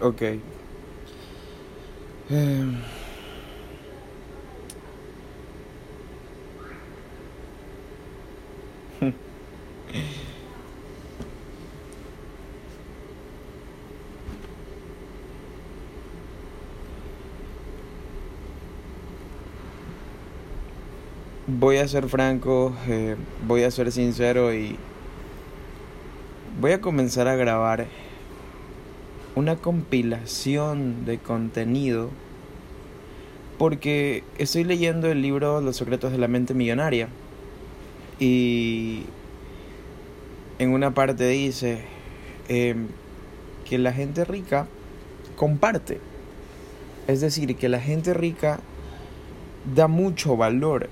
Ok. Eh, voy a ser franco, eh, voy a ser sincero y voy a comenzar a grabar una compilación de contenido porque estoy leyendo el libro Los secretos de la mente millonaria y en una parte dice em, que la gente rica comparte. Es decir, que la gente rica da mucho valor,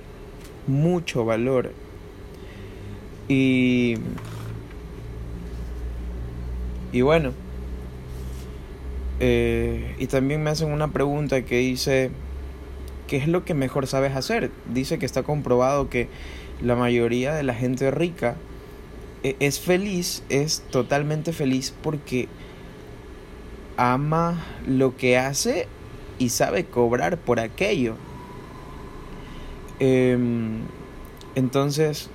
mucho valor. Y, y bueno, eh, y también me hacen una pregunta que dice, ¿qué es lo que mejor sabes hacer? Dice que está comprobado que la mayoría de la gente rica e, es feliz, es totalmente feliz porque ama lo que hace y sabe cobrar por aquello. Em, entonces,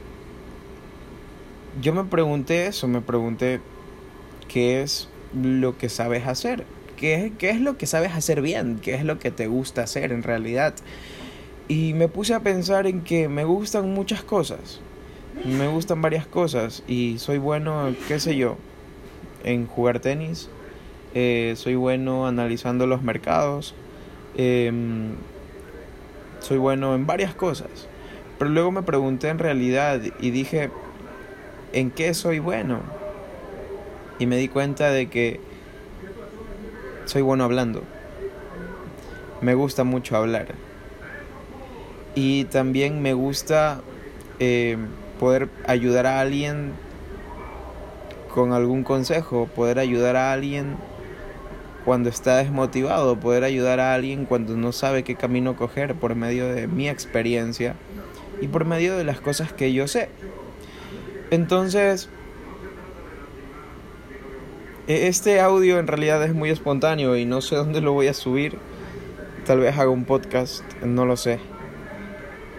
yo me pregunté eso, me pregunté qué es lo que sabes hacer, qué, qué es lo que sabes hacer bien, qué es lo que te gusta hacer en realidad. Y me puse a pensar en que me gustan muchas cosas. Me gustan varias cosas y soy bueno, qué sé yo, en jugar tenis. Eh, soy bueno analizando los mercados. Em, soy bueno en varias cosas. Pero luego me pregunté en realidad y dije, ¿en qué soy bueno? Y me di cuenta de que soy bueno hablando. Me gusta mucho hablar y también me gusta eh, poder ayudar a alguien con algún consejo, poder ayudar a alguien cuando está desmotivado, poder ayudar a alguien cuando no sabe qué camino coger por medio de mi experiencia y por medio de las cosas que yo sé. Entonces, este audio en realidad es muy espontáneo y no sé dónde lo voy a subir. Tal vez haga un podcast, no lo sé.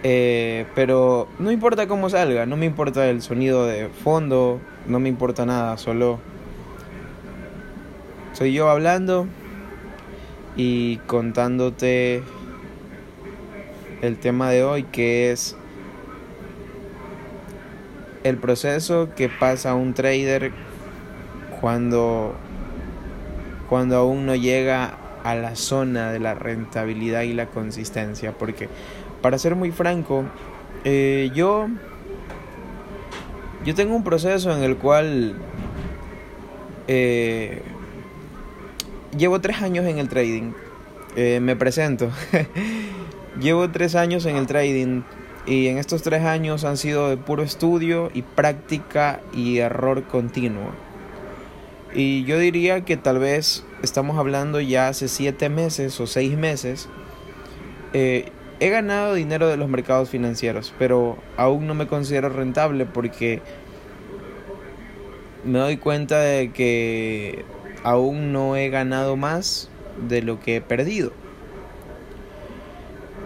Eh, pero no importa cómo salga, no me importa el sonido de fondo, no me importa nada, solo soy yo hablando y contándote el tema de hoy que es el proceso que pasa un trader cuando cuando aún no llega a la zona de la rentabilidad y la consistencia porque para ser muy franco, eh, yo, yo tengo un proceso en el cual eh, llevo tres años en el trading. Eh, me presento. llevo tres años en el trading y en estos tres años han sido de puro estudio y práctica y error continuo. Y yo diría que tal vez estamos hablando ya hace siete meses o seis meses. Eh, He ganado dinero de los mercados financieros, pero aún no me considero rentable porque me doy cuenta de que aún no he ganado más de lo que he perdido.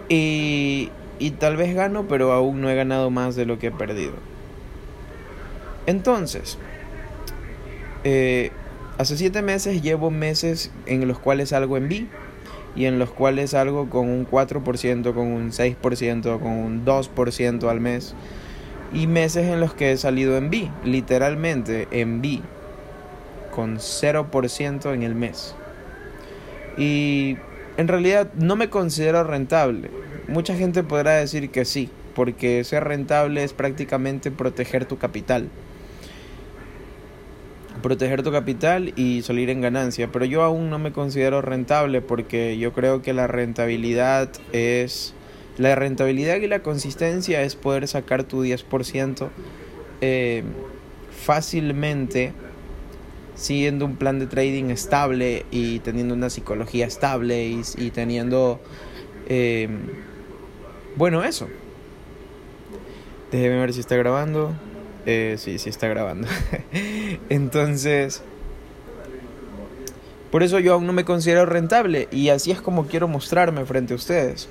Y, y tal vez gano, pero aún no he ganado más de lo que he perdido. Entonces, eh, hace siete meses llevo meses en los cuales salgo en B y en los cuales salgo con un 4%, con un 6%, con un 2% al mes. Y meses en los que he salido en B, literalmente en B, con 0% en el mes. Y en realidad no me considero rentable. Mucha gente podrá decir que sí, porque ser rentable es prácticamente proteger tu capital proteger tu capital y salir en ganancia. Pero yo aún no me considero rentable porque yo creo que la rentabilidad es... La rentabilidad y la consistencia es poder sacar tu 10% eh, fácilmente siguiendo un plan de trading estable y teniendo una psicología estable y, teniendo... Eh, bueno, eso. Déjeme ver si está grabando. Eh, sí, sí está grabando. Entonces, Por eso yo aún no me considero rentable y así es como quiero mostrarme frente a ustedes.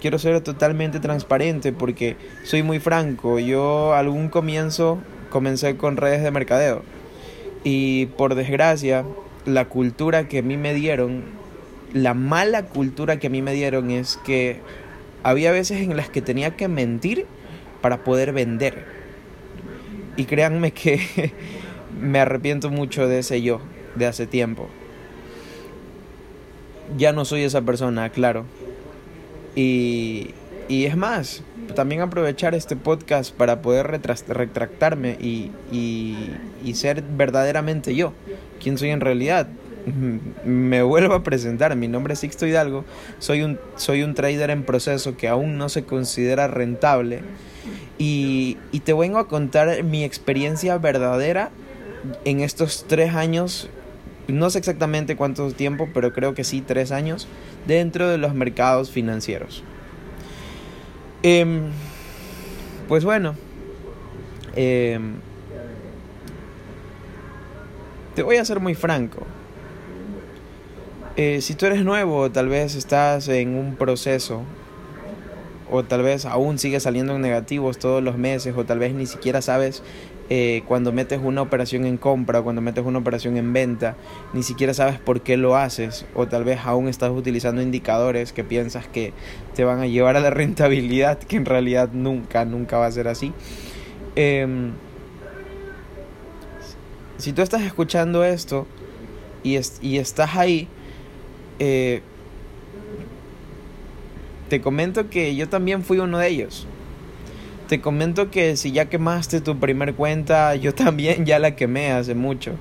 Quiero ser totalmente transparente porque soy muy franco. Yo algún comienzo comencé con redes de mercadeo y por desgracia la cultura que a mí me dieron, la mala cultura que a mí me dieron es que había veces en las que tenía que mentir para poder vender. Y créanme que me arrepiento mucho de ese yo de hace tiempo. Ya no soy esa persona, claro. Y, y es más, también aprovechar este podcast para poder retractarme y, y, y ser verdaderamente yo, quien soy en realidad. Me vuelvo a presentar, mi nombre es Sixto Hidalgo, soy un, soy un trader en proceso que aún no se considera rentable y, y te vengo a contar mi experiencia verdadera en estos tres años, no sé exactamente cuánto tiempo, pero creo que sí, tres años, dentro de los mercados financieros. Em, pues bueno, em, te voy a ser muy franco. Eh, si tú eres nuevo, tal vez estás en un proceso, o tal vez aún sigues saliendo en negativos todos los meses, o tal vez ni siquiera sabes eh, cuando metes una operación en compra o cuando metes una operación en venta, ni siquiera sabes por qué lo haces o tal vez aún estás utilizando indicadores que piensas que te van a llevar a la rentabilidad, que en realidad nunca, nunca va a ser así. Em, si tú estás escuchando esto y, y estás ahí, eh, te comento que yo también fui uno de ellos. Te comento que si ya quemaste tu primer cuenta, yo también ya la quemé hace mucho.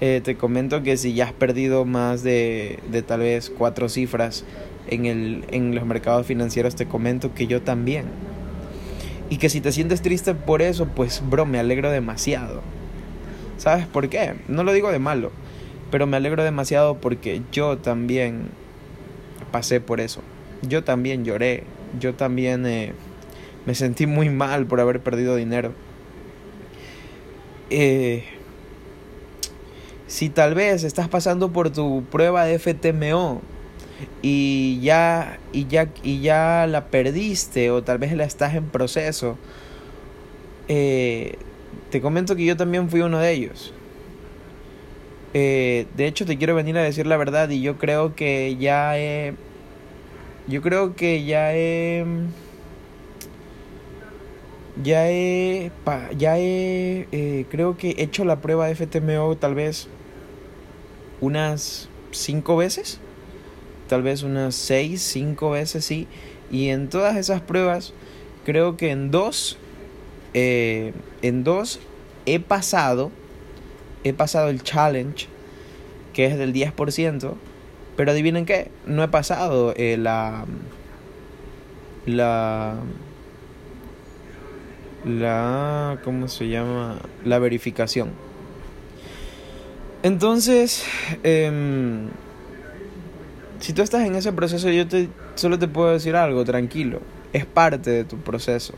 Eh, te comento que si ya has perdido más de, de tal vez cuatro cifras en, el, en los mercados financieros, te comento que yo también. Y que si te sientes triste por eso, pues bro, me alegro demasiado. ¿Sabes por qué? No lo digo de malo, pero me alegro demasiado porque yo también pasé por eso. Yo también lloré, yo también... Eh, me sentí muy mal por haber perdido dinero. Eh, si tal vez estás pasando por tu prueba de FTMO y ya, y ya, y ya la perdiste o tal vez la estás en proceso, eh, te comento que yo también fui uno de ellos. Eh, de hecho, te quiero venir a decir la verdad y yo creo que ya he... Yo creo que ya he ya he, ya he, eh, creo que he hecho la prueba de FTMO tal vez unas cinco veces, tal vez unas seis, cinco veces, sí. Y en todas esas pruebas, creo que en dos, eh, en dos he pasado, he pasado el challenge, que es del 10%, pero adivinen qué, no he pasado eh, la, la la ¿cómo se llama? la verificación. Entonces, em, si tú estás en ese proceso, yo te solo te puedo decir algo, tranquilo, es parte de tu proceso.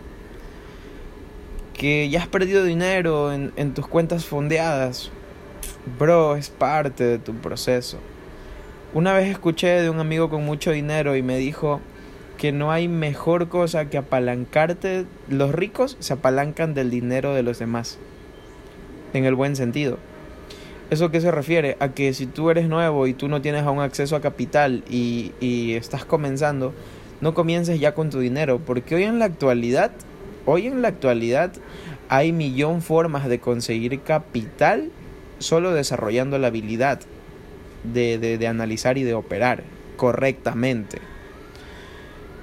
Que ya has perdido dinero en, en tus cuentas fondeadas, bro, es parte de tu proceso. Una vez escuché de un amigo con mucho dinero y me dijo, que no hay mejor cosa que apalancarte. Los ricos se apalancan del dinero de los demás. En el buen sentido. ¿Eso qué se refiere? A que si tú eres nuevo y tú no tienes aún acceso a capital y, y estás comenzando, no comiences ya con tu dinero. Porque hoy en la actualidad, hoy en la actualidad hay millón formas de conseguir capital solo desarrollando la habilidad de, de, de analizar y de operar correctamente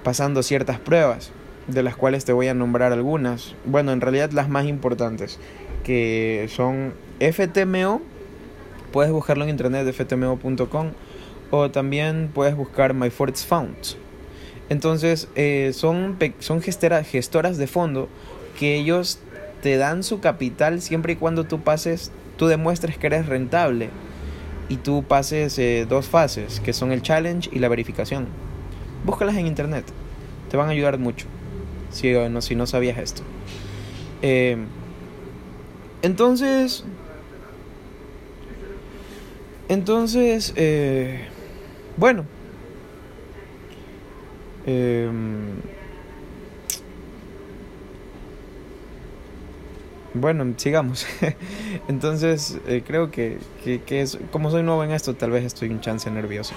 pasando ciertas pruebas, de las cuales te voy a nombrar algunas. Bueno, en realidad las más importantes, que son FTMO, puedes buscarlo en internet ftmo.com o también puedes buscar My. Entonces, eh, son, son gestoras de fondo que ellos te dan su capital siempre y cuando tú pases, tú demuestres que eres rentable y tú pases eh, dos fases, que son el challenge y la verificación. Búscalas en internet. Te van a ayudar mucho. Si no, si no sabías esto. Eh, entonces. Entonces, eh, bueno. Eh, bueno, sigamos. Entonces, eh, creo que, que, que, es, como soy nuevo en esto, tal vez estoy un chance nervioso.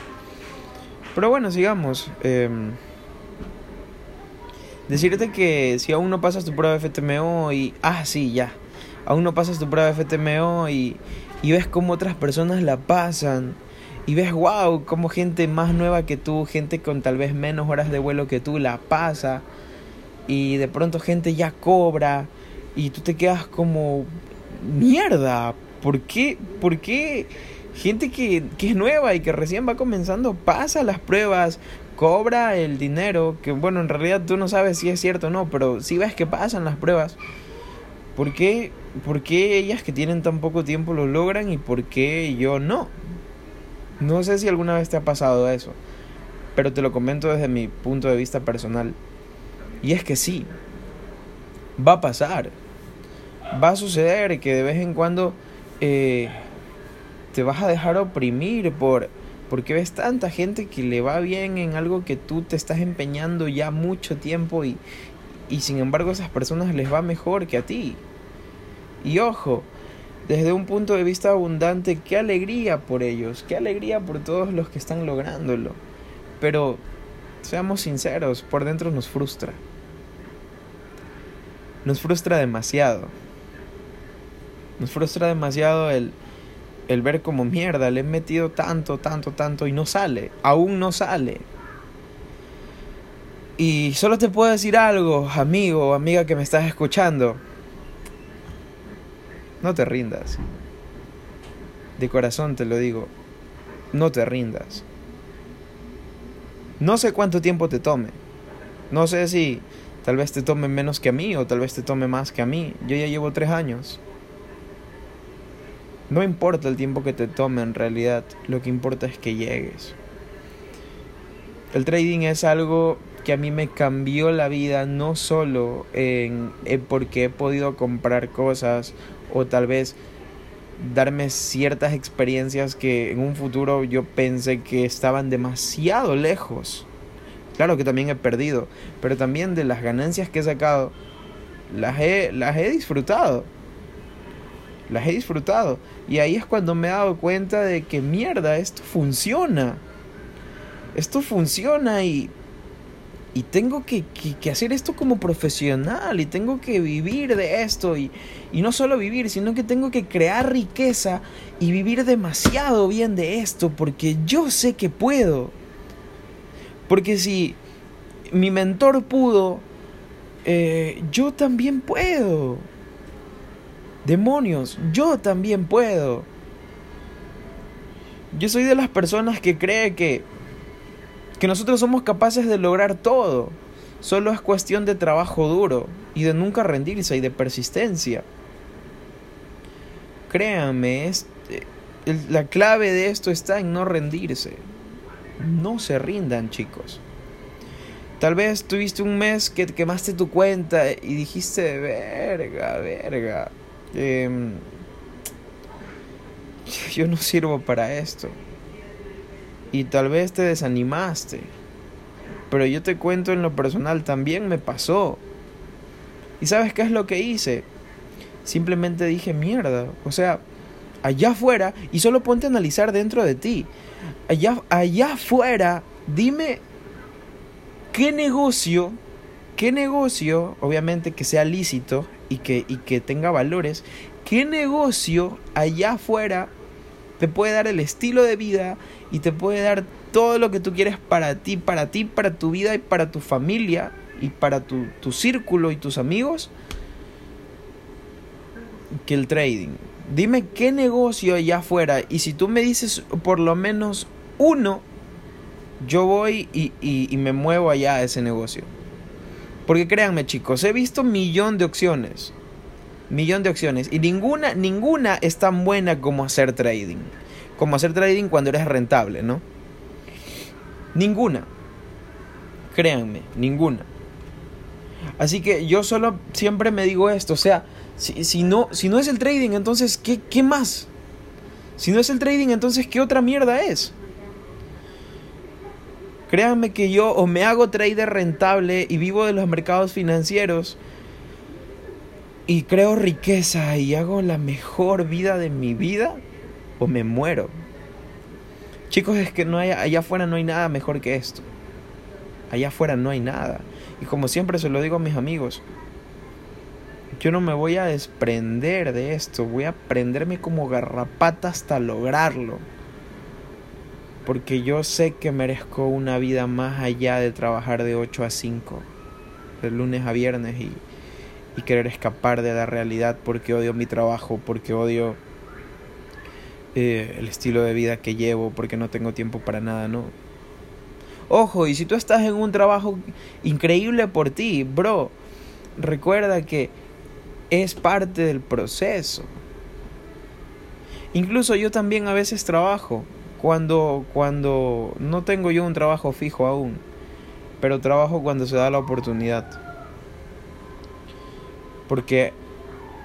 Pero bueno, sigamos. Eh, decirte que si aún no pasas tu prueba de FTMO y... Ah, sí, ya. Aún no pasas tu prueba de FTMO y, y ves cómo otras personas la pasan. Y ves, wow, como gente más nueva que tú, gente con tal vez menos horas de vuelo que tú la pasa. Y de pronto gente ya cobra y tú te quedas como, mierda, ¿por qué? ¿Por qué gente que, que es nueva y que recién va comenzando pasa las pruebas, cobra el dinero, que bueno, en realidad tú no sabes si es cierto o no, pero si ves que pasan las pruebas, ¿por qué, ¿por qué ellas que tienen tan poco tiempo lo logran y por qué yo no? No sé si alguna vez te ha pasado eso, pero te lo comento desde mi punto de vista personal. Y es que sí, va a pasar va a suceder que de vez en cuando eh, te vas a dejar oprimir por porque ves tanta gente que le va bien en algo que tú te estás empeñando ya mucho tiempo y, y sin embargo a esas personas les va mejor que a ti. Y ojo, desde un punto de vista abundante, qué alegría por ellos, qué alegría por todos los que están lográndolo. Pero seamos sinceros, por dentro nos frustra. Nos frustra demasiado. Nos frustra demasiado el, el ver como mierda, le he metido tanto, tanto, tanto y no sale, aún no sale. Y solo te puedo decir algo, amigo o amiga que me estás escuchando. No te rindas. De corazón te lo digo. No te rindas. No sé cuánto tiempo te tome. No sé si tal vez te tome menos que a mí o tal vez te tome más que a mí. Yo ya llevo tres años. No importa el tiempo que te tome en realidad, lo que importa es que llegues. El trading es algo que a mí me cambió la vida no solo en, porque he podido comprar cosas o tal vez darme ciertas experiencias que en un futuro yo pensé que estaban demasiado lejos. Claro que también he perdido, pero también de las ganancias que he sacado las he, las he disfrutado las he disfrutado. Y ahí es cuando me he dado cuenta de que mierda, esto funciona. Esto funciona y, y tengo que, que, hacer esto como profesional y tengo que vivir de esto. Y, y no solo vivir, sino que tengo que crear riqueza y vivir demasiado bien de esto porque yo sé que puedo. Porque si mi mentor pudo, eh, yo también puedo. Demonios, yo también puedo. Yo soy de las personas que cree que que nosotros somos capaces de lograr todo. Solo es cuestión de trabajo duro y de nunca rendirse y de persistencia. Créanme, es, la clave de esto está en no rendirse. No se rindan, chicos. Tal vez tuviste un mes que quemaste tu cuenta y dijiste, verga, verga. Em, yo no sirvo para esto. Y tal vez te desanimaste. Pero yo te cuento en lo personal, también me pasó. ¿Y sabes qué es lo que hice? Simplemente dije mierda. O sea, allá afuera, y solo ponte a analizar dentro de ti. Allá, allá afuera, dime qué negocio, qué negocio, obviamente que sea lícito, y que, y que tenga valores, ¿qué negocio allá afuera te puede dar el estilo de vida y te puede dar todo lo que tú quieres para ti, para ti, para tu vida y para tu familia y para tu, tu círculo y tus amigos? Que el trading. Dime qué negocio allá afuera y si tú me dices por lo menos uno, yo voy y, y, y me muevo allá a ese negocio. Porque créanme chicos, he visto millón de opciones. Millón de opciones. Y ninguna, ninguna es tan buena como hacer trading. Como hacer trading cuando eres rentable, ¿no? Ninguna. Créanme, ninguna. Así que yo solo siempre me digo esto. O sea, si, si no, si no es el trading, entonces, ¿qué, ¿qué más? Si no es el trading, entonces ¿qué otra mierda es? Créanme que yo o me hago trader rentable y vivo de los mercados financieros y creo riqueza y hago la mejor vida de mi vida o me muero. Chicos, es que no hay, allá afuera no hay nada mejor que esto. Allá afuera no hay nada. Y como siempre se lo digo a mis amigos, yo no me voy a desprender de esto, voy a prenderme como garrapata hasta lograrlo. Porque yo sé que merezco una vida más allá de trabajar de 8 a 5, de lunes a viernes y, y querer escapar de la realidad porque odio mi trabajo, porque odio eh, el estilo de vida que llevo, porque no tengo tiempo para nada, ¿no? Ojo, y si tú estás en un trabajo increíble por ti, bro, recuerda que es parte del proceso. Incluso yo también a veces trabajo cuando cuando no tengo yo un trabajo fijo aún, pero trabajo cuando se da la oportunidad. Porque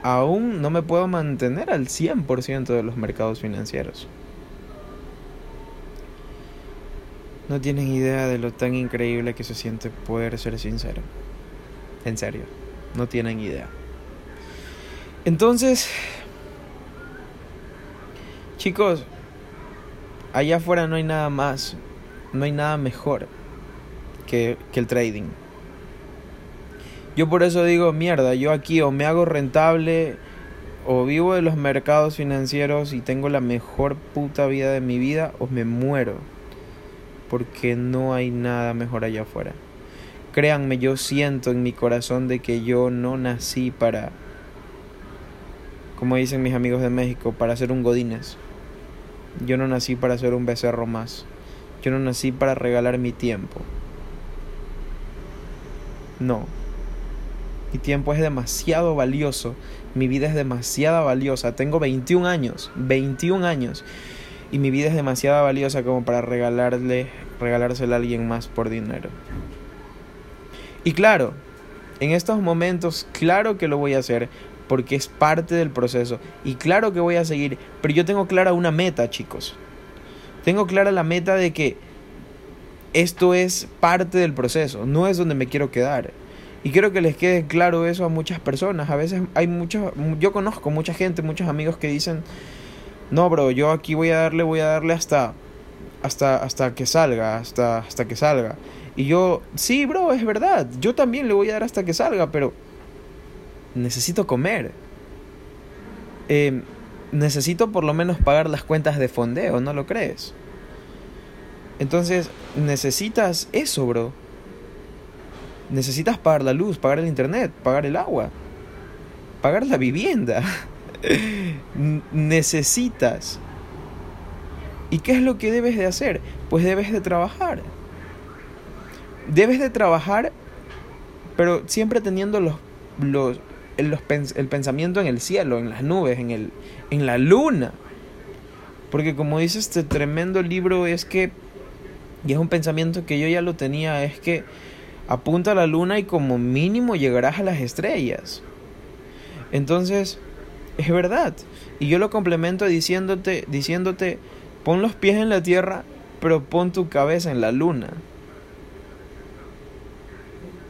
aún no me puedo mantener al 100% de los mercados financieros. No tienen idea de lo tan increíble que se siente poder ser sincero. En serio, no tienen idea. Entonces, chicos, allá afuera no hay nada más, no hay nada mejor que, que el trading. Yo por eso digo, mierda, yo aquí o me hago rentable o vivo de los mercados financieros y tengo la mejor puta vida de mi vida o me muero. Porque no hay nada mejor allá afuera. Créanme, yo siento en mi corazón de que yo no nací para como dicen mis amigos de México, para ser un godines. Yo no nací para ser un becerro más. Yo no nací para regalar mi tiempo. No. Mi tiempo es demasiado valioso. Mi vida es demasiado valiosa. Tengo 21 años. 21 años. Y mi vida es demasiado valiosa como para regalarle, regalársela a alguien más por dinero. Y claro, en estos momentos, claro que lo voy a hacer porque es parte del proceso. Y claro que voy a seguir, pero yo tengo clara una meta, chicos. Tengo clara la meta de que esto es parte del proceso, no es donde me quiero quedar. Y quiero que les quede claro eso a muchas personas. A veces hay muchos, yo conozco mucha gente, muchos amigos que dicen, no, bro, yo aquí voy a darle, voy a darle hasta, hasta, hasta que salga, hasta, hasta que salga. Y yo, sí, bro, es verdad, yo también le voy a dar hasta que salga, pero necesito comer. Em, necesito por lo menos pagar las cuentas de fondeo, ¿no lo crees? Entonces, necesitas eso, bro. Necesitas pagar la luz, pagar el internet, pagar el agua, pagar la vivienda. necesitas. ¿Y qué es lo que debes de hacer? Pues debes de trabajar. Debes de trabajar, pero siempre teniendo los, los, el, pensamiento en el cielo, en las nubes, en, el, en la luna. Porque como dice este tremendo libro, es que, y es un pensamiento que yo ya lo tenía, es que apunta a la luna y como mínimo llegarás a las estrellas. Entonces, es verdad. Y yo lo complemento diciéndote, diciéndote, pon los pies en la tierra, pero pon tu cabeza en la luna.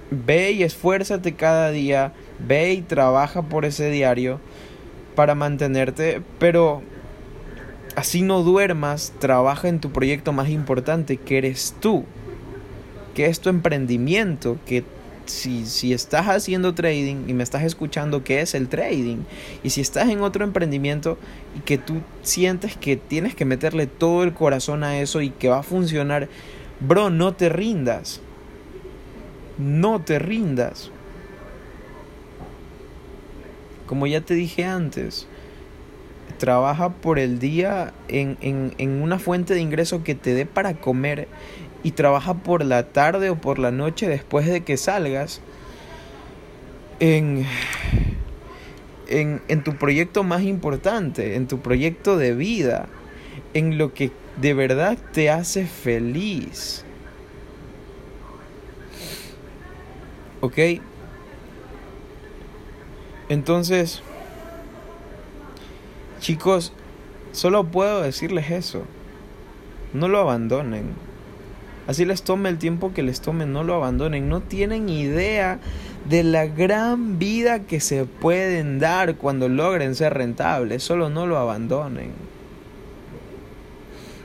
Ve y esfuérzate cada día Ve y trabaja por ese diario para mantenerte, pero así no duermas, trabaja en tu proyecto más importante, que eres tú, que es tu emprendimiento, que si, si estás haciendo trading y me estás escuchando, ¿qué es el trading? Y si estás en otro emprendimiento y que tú sientes que tienes que meterle todo el corazón a eso y que va a funcionar, bro, no te rindas. No te rindas. Como ya te dije antes, trabaja por el día en, en, una fuente de ingreso que te dé para comer y trabaja por la tarde o por la noche después de que salgas en, en, en tu proyecto más importante, en tu proyecto de vida, en lo que de verdad te hace feliz. ¿Ok? Entonces, chicos, Solo puedo decirles eso. No lo abandonen. Así les tome el tiempo que les tome, no lo abandonen. No tienen idea de la gran vida que se pueden dar cuando logren ser rentables. Solo no lo abandonen.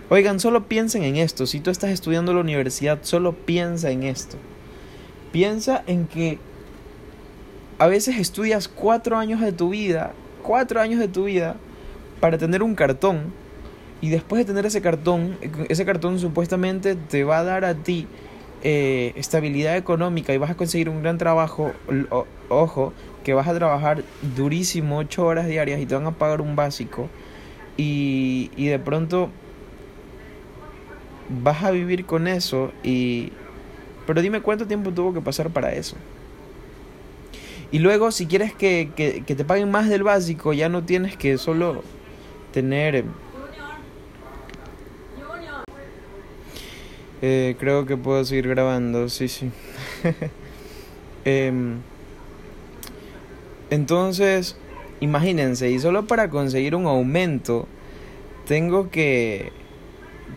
Oigan, solo piensen en esto. Si tú estás estudiando en la universidad, solo piensa en esto. Piensa en que a veces estudias cuatro años de tu vida, cuatro años de tu vida, para tener un cartón. Y después de tener ese cartón, ese cartón supuestamente te va a dar a ti eh, estabilidad económica y vas a conseguir un gran trabajo. ojo, que vas a trabajar durísimo, ocho horas diarias y te van a pagar un básico. Y, y de pronto vas a vivir con eso y... Pero dime cuánto tiempo tuvo que pasar para eso. Y luego si quieres que, que, te paguen más del básico, ya no tienes que solo tener... Eh, creo que puedo seguir grabando, sí, sí. Em, entonces, imagínense, y solo para conseguir un aumento, tengo que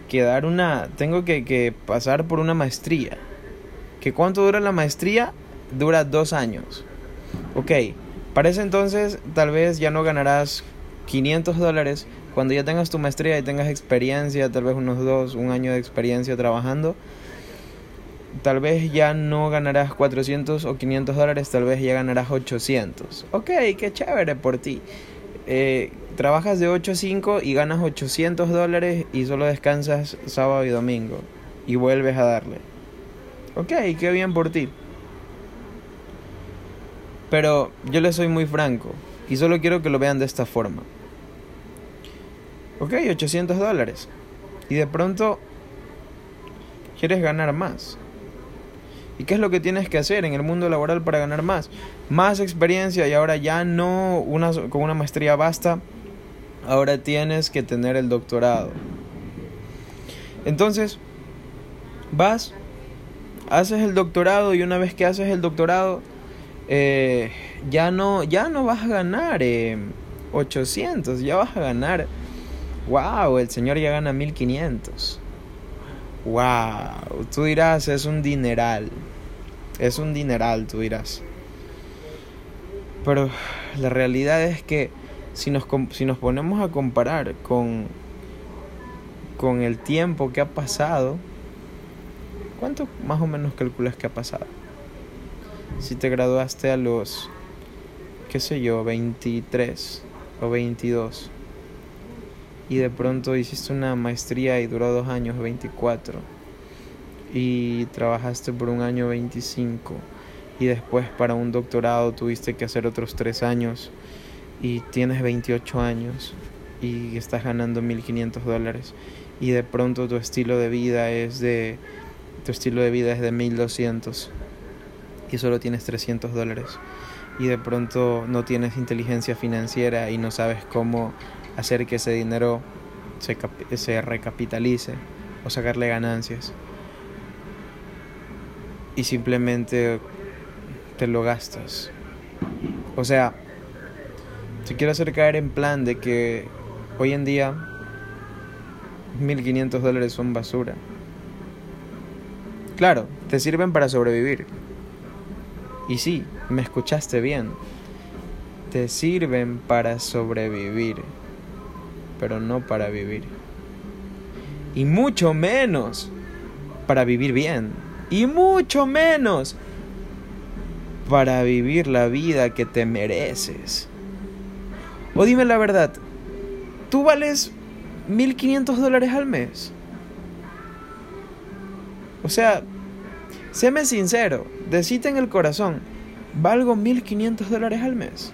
que dar una, tengo que, que pasar por una maestría. ¿Que cuánto dura la maestría? Dura dos años. Ok, para ese entonces tal vez ya no ganarás 500 dólares. Cuando ya tengas tu maestría y tengas experiencia, tal vez unos dos, un año de experiencia trabajando, tal vez ya no ganarás 400 o 500 dólares, tal vez ya ganarás 800. Ok, qué chévere por ti. Eh, trabajas de 8 a 5 y ganas 800 dólares y solo descansas sábado y domingo y vuelves a darle. Ok, qué bien por ti. Pero yo le soy muy franco y solo quiero que lo vean de esta forma. Ok, 800 dólares. Y de pronto quieres ganar más. ¿Y qué es lo que tienes que hacer en el mundo laboral para ganar más? Más experiencia y ahora ya no una, con una maestría basta, ahora tienes que tener el doctorado. Entonces, vas, haces el doctorado y una vez que haces el doctorado, eh, ya, no, ya no vas a ganar 800, eh, ya vas a ganar, wow, el señor ya gana 1500. Wow, tú dirás, es un dineral. Es un dineral, tú dirás. Pero la realidad es que si nos, si nos ponemos a comparar con, con el tiempo que ha pasado, ¿cuánto más o menos calculas que ha pasado? Si te graduaste a los, qué sé yo, 23 o 22 y de pronto hiciste una maestría y duró dos años, 24 y trabajaste por un año 25 y después para un doctorado tuviste que hacer otros tres años y tienes 28 años y estás ganando 1500 dólares y de pronto tu estilo de vida es de tu estilo de vida es de 1200 y solo tienes 300 dólares y de pronto no tienes inteligencia financiera y no sabes cómo hacer que ese dinero se, se recapitalice o sacarle ganancias y simplemente te lo gastas. O sea, te quiero hacer caer en plan de que hoy en día 1500 dólares son basura. Claro, te sirven para sobrevivir. Y sí, me escuchaste bien. Te sirven para sobrevivir, pero no para vivir. Y mucho menos para vivir bien y mucho menos para vivir la vida que te mereces. O dime la verdad, ¿tú vales 1.500 dólares al mes? O sea, séme sincero, decite en el corazón, ¿valgo 1.500 dólares al mes?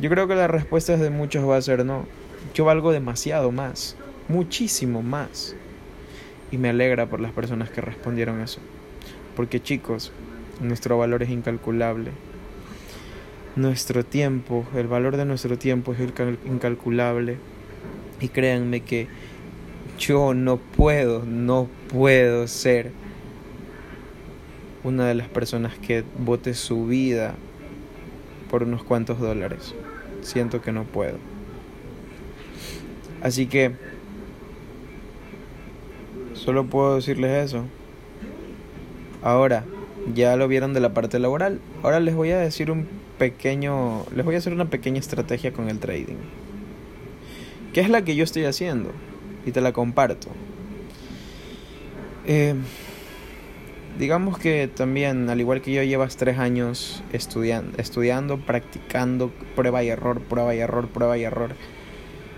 Yo creo que la respuesta de muchos va a ser no. Yo valgo demasiado más, muchísimo más. Y me alegra por las personas que respondieron eso. Porque chicos, nuestro valor es incalculable. Nuestro tiempo, el valor de nuestro tiempo es incalculable. Y créanme que yo no puedo, no puedo ser una de las personas que vote su vida por unos cuantos dólares. siento que no puedo. Así que solo puedo decirles eso. Ahora, ya lo vieron de la parte laboral. Ahora les voy a decir un pequeño, les voy a hacer una pequeña estrategia con el trading. ¿Qué es la que yo estoy haciendo? Y te la comparto. Eh, digamos que también, al igual que yo, llevas tres años estudiando, practicando, prueba y error, prueba y error, prueba y error.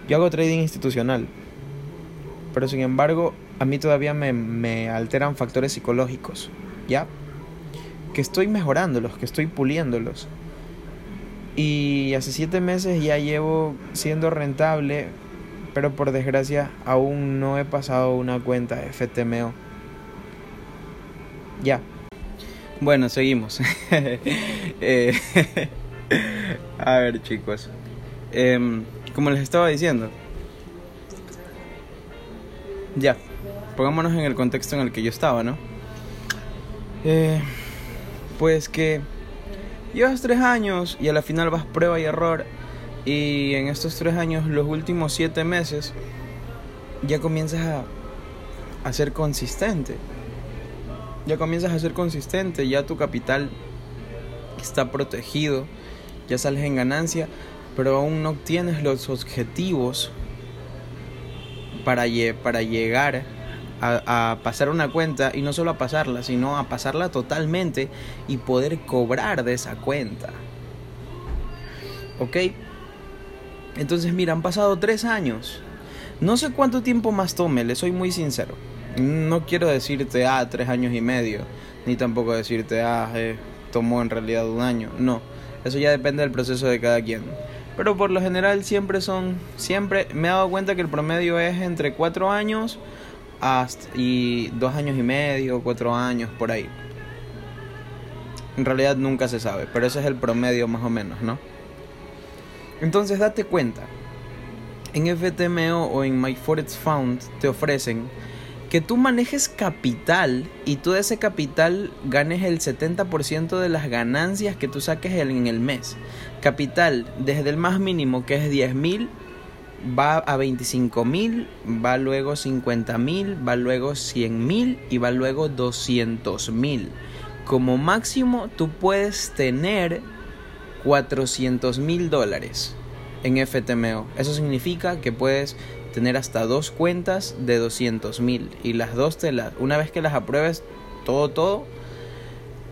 Yo hago trading institucional, pero sin embargo, a mí todavía me, me alteran factores psicológicos, ¿ya? Que estoy mejorándolos, que estoy puliéndolos. Y hace siete meses ya llevo siendo rentable, pero por desgracia aún no he pasado una cuenta FTMO. Ya. Bueno, seguimos. Eh, a ver, chicos. Em, como les estaba diciendo. Ya. Pongámonos en el contexto en el que yo estaba, ¿no? Eh, pues que llevas tres años y a la final vas prueba y error. Y en estos tres años, los últimos siete meses, ya comienzas a, a ser consistente ya comienzas a ser consistente, ya tu capital está protegido, ya sales en ganancia, pero aún no tienes los objetivos para, llegar a, a, pasar una cuenta y no solo a pasarla, sino a pasarla totalmente y poder cobrar de esa cuenta. ¿Ok? Entonces, mira, han pasado tres años. No sé cuánto tiempo más tome, le soy muy sincero. No quiero decirte, ah, tres años y medio, ni tampoco decirte, ah, eh, tomó en realidad un año. No, eso ya depende del proceso de cada quien. Pero por lo general siempre son, siempre me he dado cuenta que el promedio es entre cuatro años hasta, y dos años y medio, cuatro años, por ahí. En realidad nunca se sabe, pero ese es el promedio más o menos, ¿no? Entonces date cuenta, en FTMO o en My Forex Found te ofrecen que tú manejes capital y tú de ese capital ganes el 70% de las ganancias que tú saques en el mes. Capital desde el más mínimo que es 10 mil va a 25 mil, va luego 50 mil, va luego 100 mil y va luego 200 mil. Como máximo tú puedes tener 400 mil dólares en FTMO. Eso significa que puedes tener hasta dos cuentas de 200 mil y las dos te las, una vez que las apruebes todo, todo,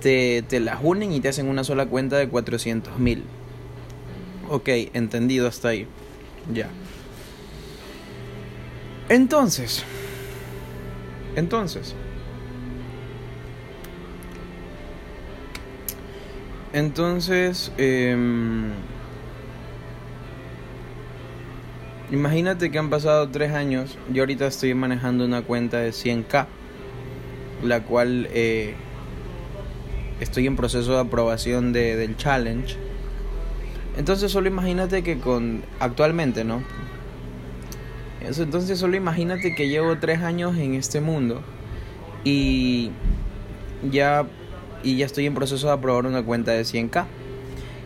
te, te las unen y te hacen una sola cuenta de 400 mil. Ok, entendido hasta ahí. Ya. Entonces, entonces, entonces, eh, Imagínate que han pasado tres años, yo ahorita estoy manejando una cuenta de 100k, la cual eh, estoy en proceso de aprobación de, del challenge. Entonces solo imagínate que con actualmente, ¿no? Entonces solo imagínate que llevo tres años en este mundo y ya y ya estoy en proceso de aprobar una cuenta de 100k.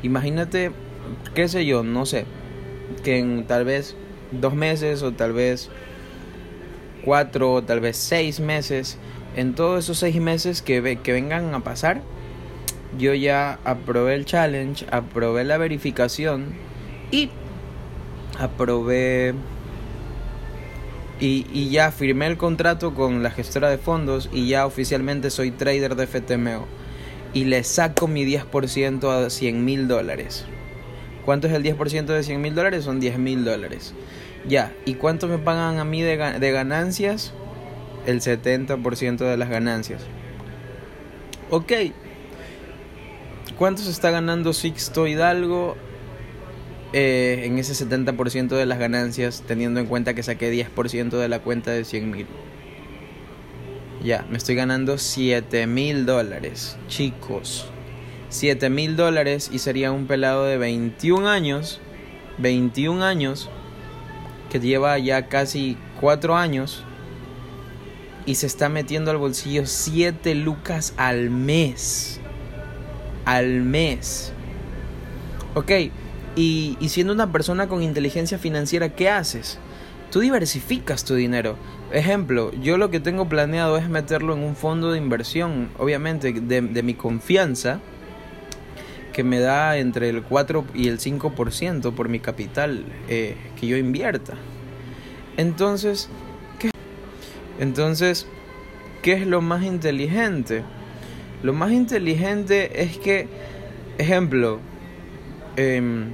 Imagínate, qué sé yo, no sé, que tal vez dos meses o tal vez cuatro o tal vez seis meses, en todos esos seis meses que, que vengan a pasar, yo ya aprobé el challenge, aprobé la verificación y aprobé y, y, ya firmé el contrato con la gestora de fondos y ya oficialmente soy trader de FTMO y le saco mi 10% a 100 mil dólares. ¿Cuánto es el 10% de 100 mil dólares? Son 10 mil dólares. Ya, ¿y cuánto me pagan a mí de, de ganancias? El 70% de las ganancias. Ok. ¿Cuánto se está ganando Sixto Hidalgo eh, en ese 70% de las ganancias, teniendo en cuenta que saqué 10% de la cuenta de 100 mil? Ya, me estoy ganando 7 mil dólares, chicos. 7 mil dólares y sería un pelado de 21 años. 21 años que lleva ya casi 4 años y se está metiendo al bolsillo 7 lucas al mes. Al mes. Ok, Y, y siendo una persona con inteligencia financiera, ¿qué haces? Tú diversificas tu dinero. Ejemplo, yo lo que tengo planeado es meterlo en un fondo de inversión, obviamente de, de mi confianza, que me da entre el 4 y el 5% por mi capital eh, que yo invierta. Entonces, ¿qué? Entonces, ¿qué es lo más inteligente? Lo más inteligente es que, ejemplo, eh,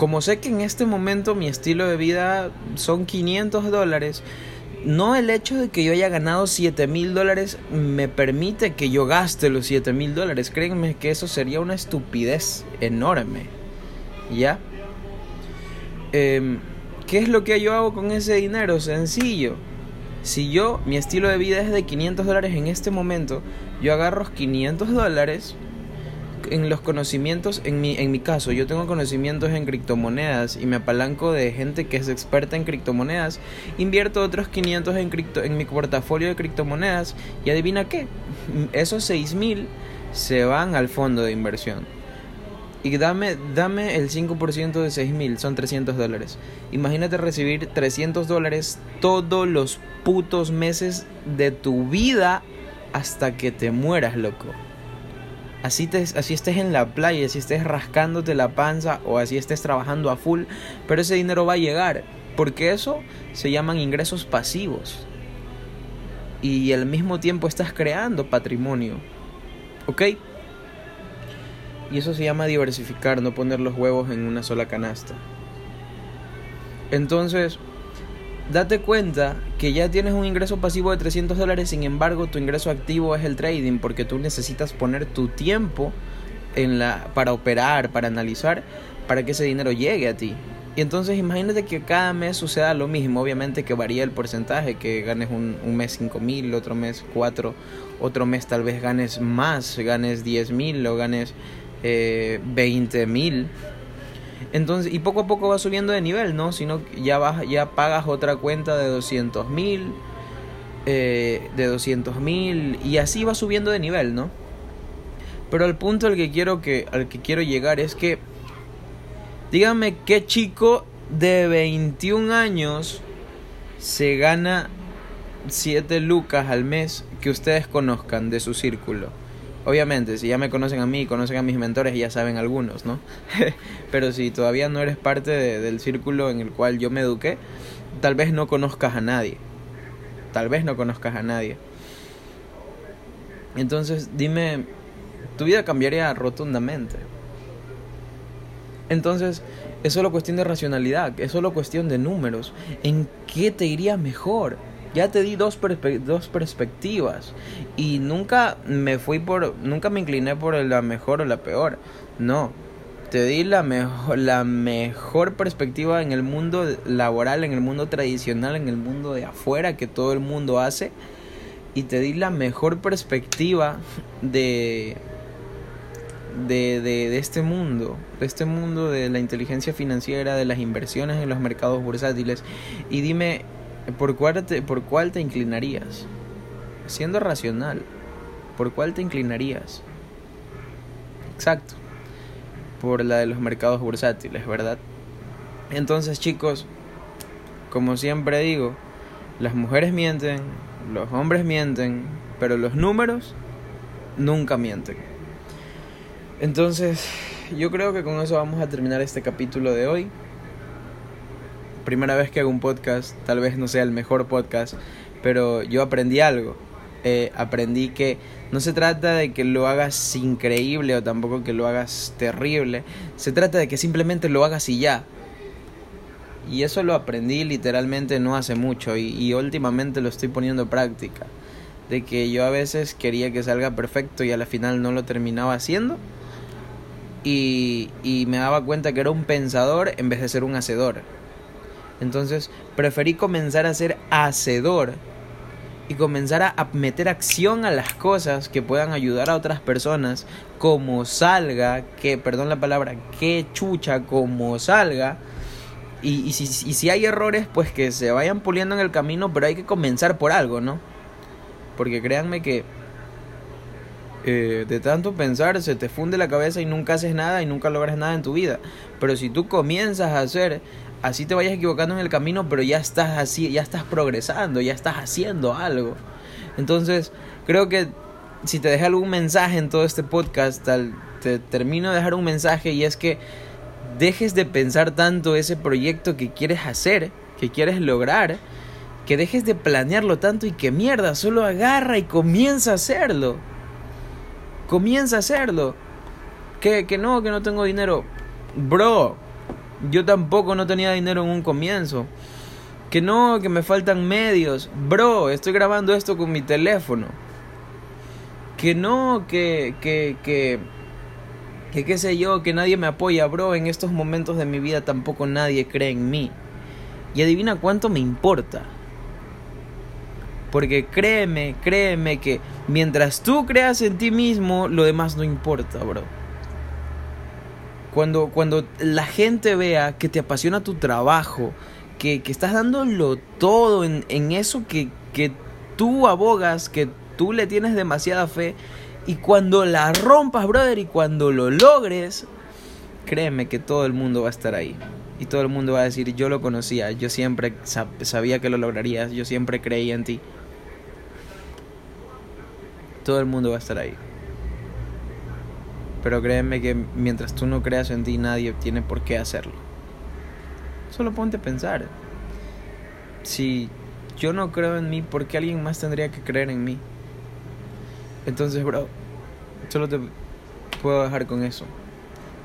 como sé que en este momento mi estilo de vida son 500 dólares, no el hecho de que yo haya ganado 7 mil dólares me permite que yo gaste los 7 mil dólares. Créanme que eso sería una estupidez enorme. ¿Ya? Eh, ¿Qué es lo que yo hago con ese dinero? Sencillo. Si yo, mi estilo de vida es de 500 dólares en este momento, yo agarro 500 dólares en los conocimientos, en mi, en mi caso, yo tengo conocimientos en criptomonedas y me apalanco de gente que es experta en criptomonedas, invierto otros 500 en, cripto, en mi portafolio de criptomonedas y adivina qué, esos 6000 se van al fondo de inversión. Y dame, dame el 5% de 6000, son 300 dólares. Imagínate recibir 300 dólares todos los putos meses de tu vida hasta que te mueras, loco así, te, así estés en la playa, así estés rascándote la panza o así estés trabajando a full, pero ese dinero va a llegar, porque eso se llaman ingresos pasivos. Y al mismo tiempo estás creando patrimonio. ¿Ok? Y eso se llama diversificar, no poner los huevos en una sola canasta. Entonces, date cuenta que ya tienes un ingreso pasivo de 300 dólares, sin embargo tu ingreso activo es el trading porque tú necesitas poner tu tiempo en la, para operar, para analizar, para que ese dinero llegue a ti. Y entonces imagínate que cada mes suceda lo mismo, obviamente que varía el porcentaje, que ganes un, un mes 5 mil, otro mes 4, otro mes tal vez ganes más, ganes 10 mil o ganes eh, 20 mil entonces, y poco a poco va subiendo de nivel, ¿no? Sino ya vas, ya pagas otra cuenta de 200 mil, eh, de 200 mil, y así va subiendo de nivel, ¿no? Pero el punto al que quiero que, al que quiero llegar es que, díganme qué chico de 21 años se gana 7 lucas al mes que ustedes conozcan de su círculo. Obviamente, si ya me conocen a mí, conocen a mis mentores, ya saben algunos, ¿no? Pero si todavía no eres parte del círculo en el cual yo me eduqué, tal vez no conozcas a nadie. Tal vez no conozcas a nadie. Entonces, dime, tu vida cambiaría rotundamente. Entonces, es solo cuestión de racionalidad, es solo cuestión de números. ¿En qué te iría mejor? Ya te di dos, dos perspectivas y nunca me fui por, nunca me incliné por la mejor o la peor. No, te di la mejor, la mejor perspectiva en el mundo laboral, en el mundo tradicional, en el mundo de afuera que todo el mundo hace y te di la mejor perspectiva de de, de, de, este mundo, de este mundo de la inteligencia financiera, de las inversiones en los mercados bursátiles. Y dime, ¿Por cuál, te, ¿Por cuál te inclinarías? Siendo racional, ¿por cuál te inclinarías? Exacto, por la de los mercados bursátiles, ¿verdad? Entonces chicos, como siempre digo, las mujeres mienten, los hombres mienten, pero los números nunca mienten. Entonces, yo creo que con eso vamos a terminar este capítulo de hoy primera vez que hago un podcast, tal vez no sea el mejor podcast, pero yo aprendí algo. Eh, aprendí que no se trata de que lo hagas increíble o tampoco que lo hagas terrible, se trata de que simplemente lo hagas y ya. Y eso lo aprendí literalmente no hace mucho y, últimamente lo estoy poniendo en práctica. De que yo a veces quería que salga perfecto y a la final no lo terminaba haciendo. Y me daba cuenta que era un pensador en vez de ser un hacedor. Entonces preferí comenzar a ser hacedor y comenzar a meter acción a las cosas que puedan ayudar a otras personas como salga, que, perdón la palabra, que chucha como salga. Y, si, y si hay errores, pues que se vayan puliendo en el camino, pero hay que comenzar por algo, ¿no? Porque créanme que eh, de tanto pensar se te funde la cabeza y nunca haces nada y nunca logras nada en tu vida. Pero si tú comienzas a hacer, así te vayas equivocando en el camino, pero ya estás así, ya estás progresando, ya estás haciendo algo. Entonces, creo que si te dejé algún mensaje en todo este podcast, te termino de dejar un mensaje y es que dejes de pensar tanto ese proyecto que quieres hacer, que quieres lograr, que dejes de planearlo tanto y que mierda, solo agarra y comienza a hacerlo. Comienza a hacerlo. Que, que no, que no tengo dinero. Bro, yo tampoco no tenía dinero en un comienzo. Que no, que me faltan medios. Bro, estoy grabando esto con mi teléfono. Que no, que, que, que, que qué sé yo, que nadie me apoya, bro. En estos momentos de mi vida tampoco nadie cree en mí. Y adivina cuánto me importa. Porque créeme, créeme que mientras tú creas en ti mismo, lo demás no importa, bro. Cuando, cuando la gente vea que te apasiona tu trabajo, que, que estás dándolo todo en, en eso que, que tú abogas, que tú le tienes demasiada fe, y cuando la rompas, brother, y cuando lo logres, créeme que todo el mundo va a estar ahí. Y todo el mundo va a decir, yo lo conocía, yo siempre sabía que lo lograrías, yo siempre creía en ti todo el mundo va a estar ahí. Pero créeme que mientras tú no creas en ti, nadie tiene por qué hacerlo. Solo ponte a pensar. Si yo no creo en mí, ¿por qué alguien más tendría que creer en mí? Entonces, bro, solo te puedo dejar con eso.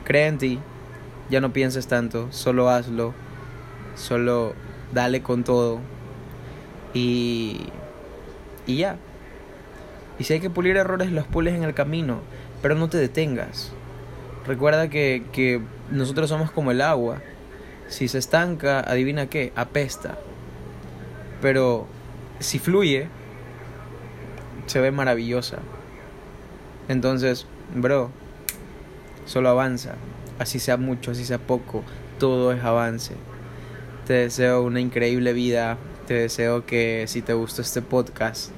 Cree en ti, ya no pienses tanto, solo hazlo, solo dale con todo y, y ya. Y si hay que pulir errores, los pules en el camino, pero no te detengas. Recuerda que, que nosotros somos como el agua. Si se estanca, adivina qué, apesta. Pero si fluye, se ve maravillosa. Entonces, bro, solo avanza. Así sea mucho, así sea poco, todo es avance. Te deseo una increíble vida. Te deseo que si te gustó este podcast,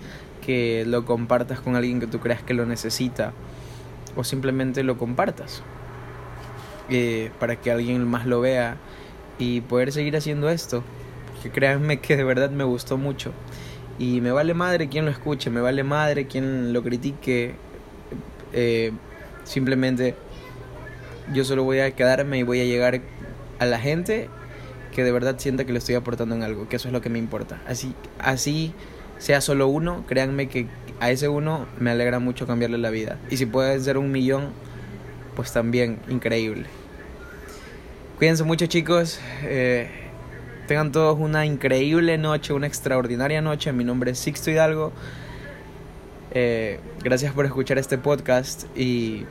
que lo compartas con alguien que tú creas que lo necesita o simplemente lo compartas eh, para que alguien más lo vea y poder seguir haciendo esto. Que créanme que de verdad me gustó mucho. Y me vale madre quien lo escuche, me vale madre quien lo critique. Eh, simplemente yo solo voy a quedarme y voy a llegar a la gente que de verdad sienta que le estoy aportando en algo, que eso es lo que me importa. Así, así sea solo uno, créanme que a ese uno me alegra mucho cambiarle la vida. Y si puede ser un millón, pues también increíble. Cuídense mucho chicos. Eh, tengan todos una increíble noche, una extraordinaria noche. Mi nombre es Sixto Hidalgo. Eh, gracias por escuchar este podcast y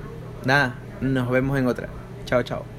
nada, nos vemos en otra. Chao, chao.